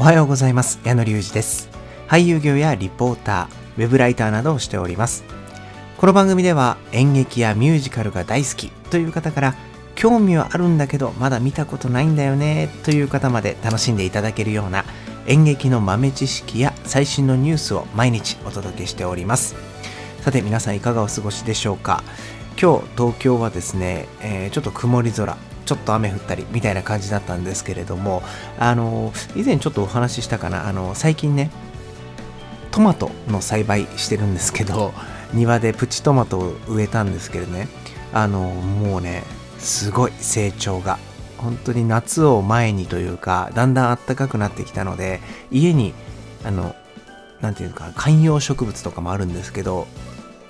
おはようございます。矢野隆二です。俳優業やリポーターウェブライターなどをしております。この番組では演劇やミュージカルが大好きという方から興味はあるんだけどまだ見たことないんだよねという方まで楽しんでいただけるような演劇の豆知識や最新のニュースを毎日お届けしております。さて皆さんいかがお過ごしでしょうか？今日東京はですね、えー、ちょっと曇り空。ちょっと雨降ったりみたいな感じだったんですけれどもあの以前ちょっとお話ししたかなあの最近ねトマトの栽培してるんですけど庭でプチトマトを植えたんですけどねあのもうねすごい成長が本当に夏を前にというかだんだん暖かくなってきたので家にあの何て言うか観葉植物とかもあるんですけど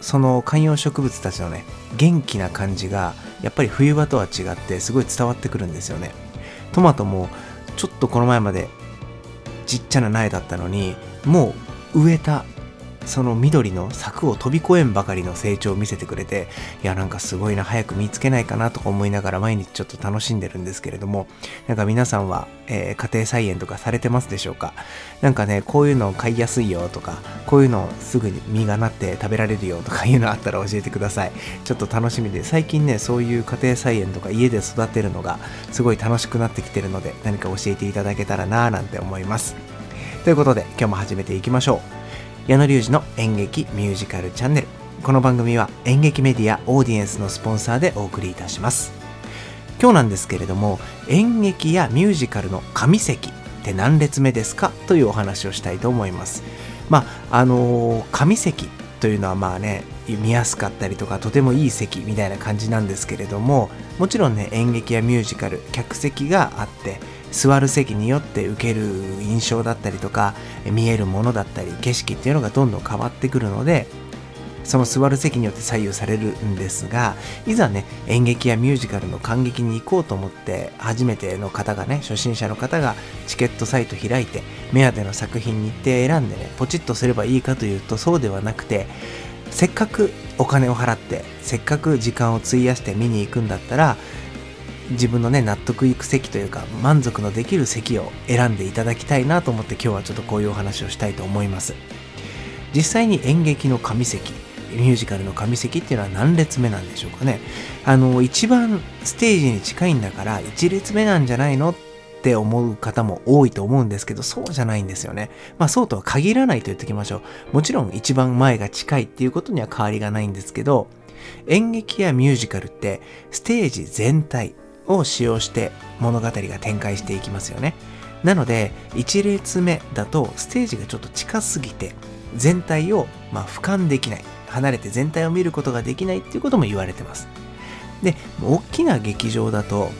その観葉植物たちのね元気な感じがやっぱり冬場とは違ってすごい伝わってくるんですよね。トマトもちょっとこの前までちっちゃな苗だったのにもう植えたその緑の柵を飛び越えんばかりの成長を見せてくれていやなんかすごいな早く見つけないかなとか思いながら毎日ちょっと楽しんでるんですけれどもなんか皆さんは、えー、家庭菜園とかされてますでしょうか？なんかねこういうの買いやすいよとかこういうのすぐに実がなって食べられるよとかいうのあったら教えてください。ちょっと楽しみで最近ねそういう家庭菜園とか家で育てるのがすごい楽しくなってきてるので何か教えていただけたらなーなんて思います。ということで今日も始めていきましょう。矢野隆二の演劇ミュージカルチャンネル。この番組は演劇メディアオーディエンスのスポンサーでお送りいたします。今日なんですけれども演劇やミュージカルの神席って何列目ですかというお話をしたいと思います。まああのー、神席というのはまあね見やすかったりとかとてもいい席みたいな感じなんですけれどももちろんね演劇やミュージカル客席があって座る席によって受ける印象だったりとか見えるものだったり景色っていうのがどんどん変わってくるのでその座る席によって左右されるんですがいざね演劇やミュージカルの感激に行こうと思って初めての方がね初心者の方がチケットサイト開いて目当ての作品日程選んでねポチッとすればいいかというとそうではなくてせっかくお金を払ってせっかく時間を費やして見に行くんだったら自分のね納得いく席というか満足のできる席を選んでいただきたいなと思って今日はちょっとこういうお話をしたいと思います。実際に演劇の神席ミュージカルの神席っていうのは何列目なんでしょうかね。あの一番ステージに近いんだから1列目なんじゃないのって思う方も多いと思うんですけどそうじゃないんですよね。まあそうとは限らないと言っておきましょう。もちろん一番前が近いっていうことには変わりがないんですけど演劇やミュージカルってステージ全体を使用して物語が展開していきますよね。なので、1列目だとステージがちょっと近すぎて、全体をま俯瞰できない。離れて全体を見ることができないっていうことも言われてます。で、大きな劇場だと、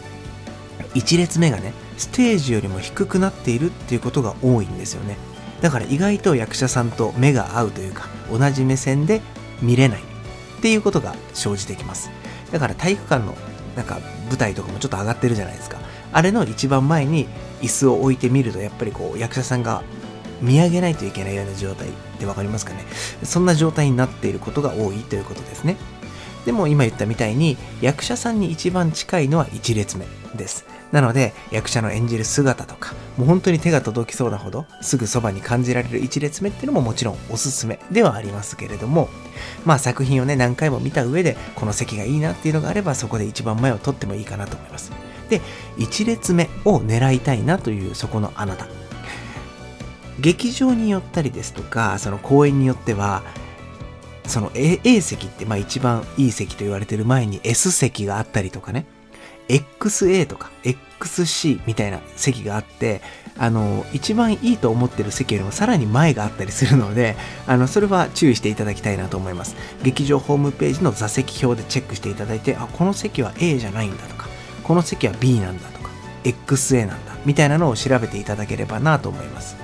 1列目がね、ステージよりも低くなっているっていうことが多いんですよね。だから意外と役者さんと目が合うというか、同じ目線で見れないっていうことが生じてきます。だから体育館のなんか舞台とかもちょっと上がってるじゃないですか。あれの一番前に椅子を置いてみるとやっぱりこう役者さんが見上げないといけないような状態って分かりますかね。そんな状態になっていることが多いということですね。でも今言ったみたいに役者さんに一番近いのは1列目です。なので役者の演じる姿とかもう本当に手が届きそうなほどすぐそばに感じられる1列目っていうのももちろんおすすめではありますけれどもまあ作品をね何回も見た上でこの席がいいなっていうのがあればそこで一番前を取ってもいいかなと思います。で1列目を狙いたいなというそこのあなた。劇場によったりですとかその公演によってはその A, A 席ってまあ一番いい席と言われてる前に S 席があったりとかね。XA とか XC みたいな席があって、あの、一番いいと思ってる席よりもさらに前があったりするので、あの、それは注意していただきたいなと思います。劇場ホームページの座席表でチェックしていただいて、あ、この席は A じゃないんだとか、この席は B なんだとか、XA なんだ、みたいなのを調べていただければなと思います。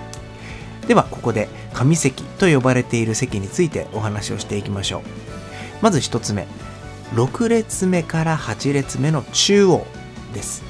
では、ここで紙席と呼ばれている席についてお話をしていきましょう。まず1つ目、6列目から8列目の中央です。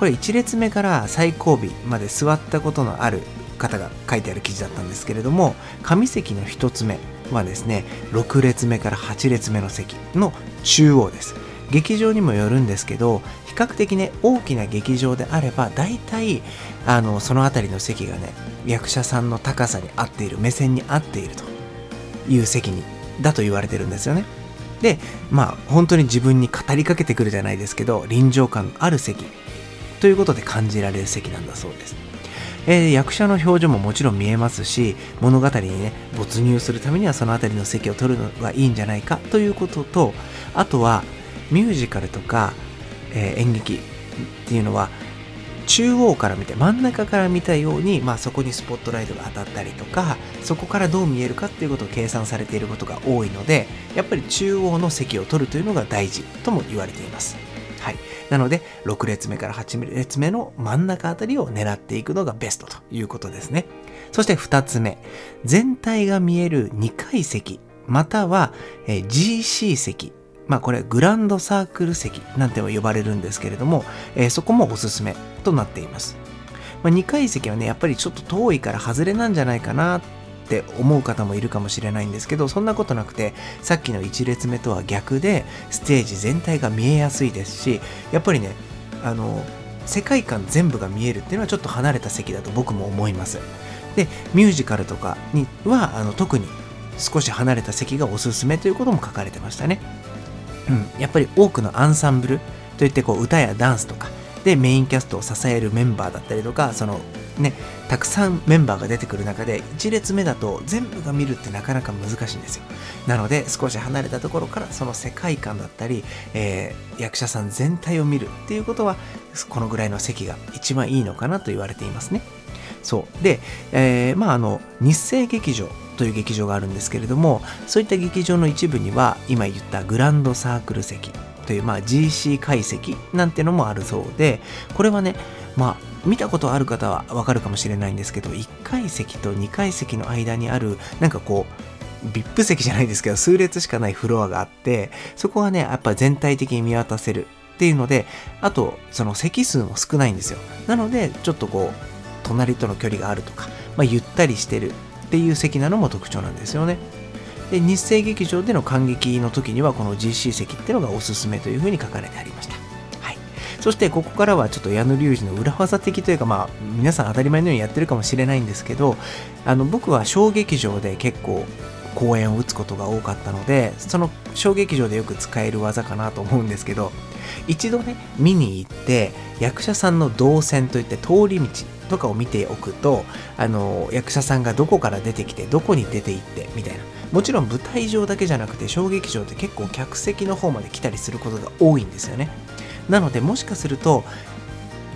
これ1列目から最後尾まで座ったことのある方が書いてある記事だったんですけれども上席の1つ目はですね6列目から8列目の席の中央です劇場にもよるんですけど比較的ね大きな劇場であれば大体あのその辺りの席がね役者さんの高さに合っている目線に合っているという席にだと言われてるんですよねでまあ本当に自分に語りかけてくるじゃないですけど臨場感のある席。ということで感じられる席なんだそうです。えー、役者の表情ももちろん見えますし物語にね没入するためにはその辺りの席を取るのがいいんじゃないかということとあとはミュージカルとか、えー、演劇っていうのは中央から見て真ん中から見たように、まあ、そこにスポットライトが当たったりとかそこからどう見えるかっていうことを計算されていることが多いのでやっぱり中央の席を取るというのが大事とも言われています。はい、なので6列目から8列目の真ん中あたりを狙っていくのがベストということですね。そして2つ目全体が見える2階席または GC 席まあこれグランドサークル席なんても呼ばれるんですけれども、えー、そこもおすすめとなっています。まあ、2階席はね、やっぱりちょっと遠いから外れなんじゃないかなって思う方もいるかもしれないんですけど、そんなことなくて、さっきの1列目とは逆で、ステージ全体が見えやすいですし、やっぱりね、あの、世界観全部が見えるっていうのはちょっと離れた席だと僕も思います。で、ミュージカルとかには、あの特に少し離れた席がおすすめということも書かれてましたね。うん、やっぱり多くのアンサンブルといってこう歌やダンスとかでメインキャストを支えるメンバーだったりとかそのねたくさんメンバーが出てくる中で1列目だと全部が見るってなかなか難しいんですよ。なので少し離れたところからその世界観だったり、えー、役者さん全体を見るっていうことはこのぐらいの席が一番いいのかなと言われていますね。そう。で、えー、まああの日生劇場という劇場があるんですけれどもそういった劇場の一部には今言ったグランドサークル席という、まあ、GC 解析なんてのもあるそうでこれはねまあ見たことある方はわかるかもしれないんですけど1階席と2階席の間にあるなんかこう VIP 席じゃないですけど数列しかないフロアがあってそこはねやっぱ全体的に見渡せるっていうのであとその席数も少ないんですよ。なのでちょっとこう隣との距離があるとか、まあ、ゆったりしてるっていう席なのも特徴なんですよね。で日生劇場での感激の時にはこの GC 席っていうのがおすすめというふうに書かれてありました。はい、そしてここからはちょっと矢野隆二の裏技的というかまあ皆さん当たり前のようにやってるかもしれないんですけどあの僕は小劇場で結構公演を打つことが多かったのでその小劇場でよく使える技かなと思うんですけど一度ね見に行って役者さんの動線といって通り道とかを見ておくとあの役者さんがどこから出てきてどこに出て行ってみたいな。もちろん舞台上だけじゃなくて小劇場って結構客席の方まで来たりすることが多いんですよね。なのでもしかすると、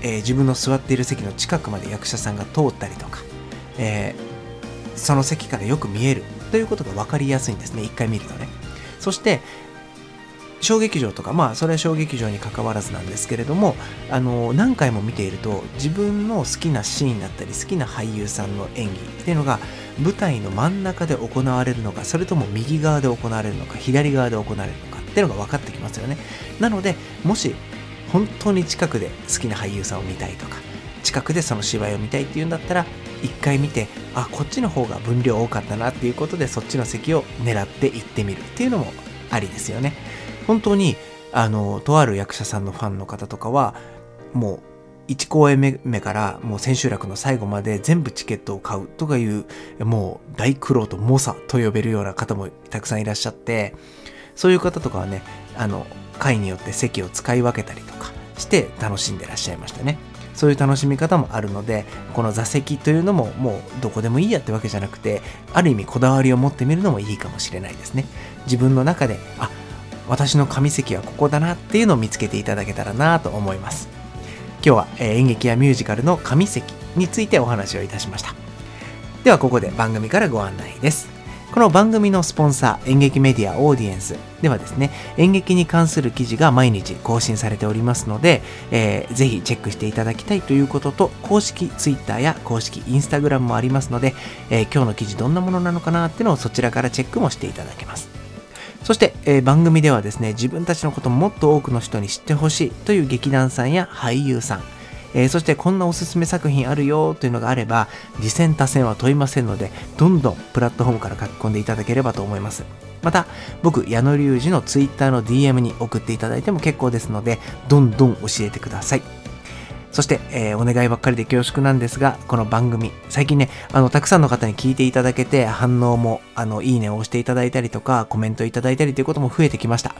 えー、自分の座っている席の近くまで役者さんが通ったりとか、えー、その席からよく見えるということが分かりやすいんですね。一回見るとね。そして小劇場とかまあそれは小劇場にかかわらずなんですけれどもあの何回も見ていると自分の好きなシーンだったり好きな俳優さんの演技っていうのが舞台の真ん中で行われるのかそれとも右側で行われるのか左側で行われるのかっていうのが分かってきますよね。なのでもし本当に近くで好きな俳優さんを見たいとか近くでその芝居を見たいっていうんだったら一回見てあこっちの方が分量多かったなっていうことでそっちの席を狙って行ってみるっていうのもありですよね。本当にあのとある役者さんのファンの方とかはもう1公演目からもう千秋楽の最後まで全部チケットを買うとかいうもう大苦労と猛者と呼べるような方もたくさんいらっしゃってそういう方とかはねあの会によって席を使い分けたりとかして楽しんでらっしゃいましたね。そういう楽しみ方もあるのでこの座席というのももうどこでもいいやってわけじゃなくてある意味こだわりを持ってみるのもいいかもしれないですね。自分の中であ私の神席はここだなっていうのを見つけていただけたらなと思います。今日は、え演劇やミュージカルの神席についてお話をいたしました。ではここで番組からご案内です。この番組のスポンサー、演劇メディアオーディエンスではですね、演劇に関する記事が毎日更新されておりますので、えー、ぜひチェックしていただきたいということと、公式 Twitter や公式 Instagram もありますので、えー、今日の記事どんなものなのかなっていうのをそちらからチェックもしていただけます。そして、えー、番組ではですね、自分たちのこともっと多くの人に知ってほしいという劇団さんや俳優さん、えー、そしてこんなおすすめ作品あるよというのがあれば、次戦多戦は問いませんので、どんどんプラットフォームから書き込んでいただければと思います。また、僕、矢野隆二の Twitter の DM に送っていただいても結構ですので、どんどん教えてください。そして、えー、お願いばっかりで恐縮なんですが、この番組、最近ね、あの、たくさんの方に聞いていただけて、反応も、あの、いいねを押していただいたりとか、コメントいただいたりということも増えてきました。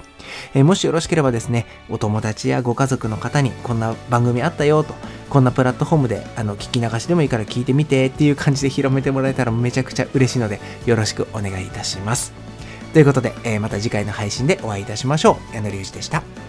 えー、もしよろしければですね、お友達やご家族の方に、こんな番組あったよと、こんなプラットフォームで、あの、聞き流しでもいいから聞いてみてっていう感じで広めてもらえたらめちゃくちゃ嬉しいので、よろしくお願いいたします。ということで、えー、また次回の配信でお会いいたしましょう。矢野隆二でした。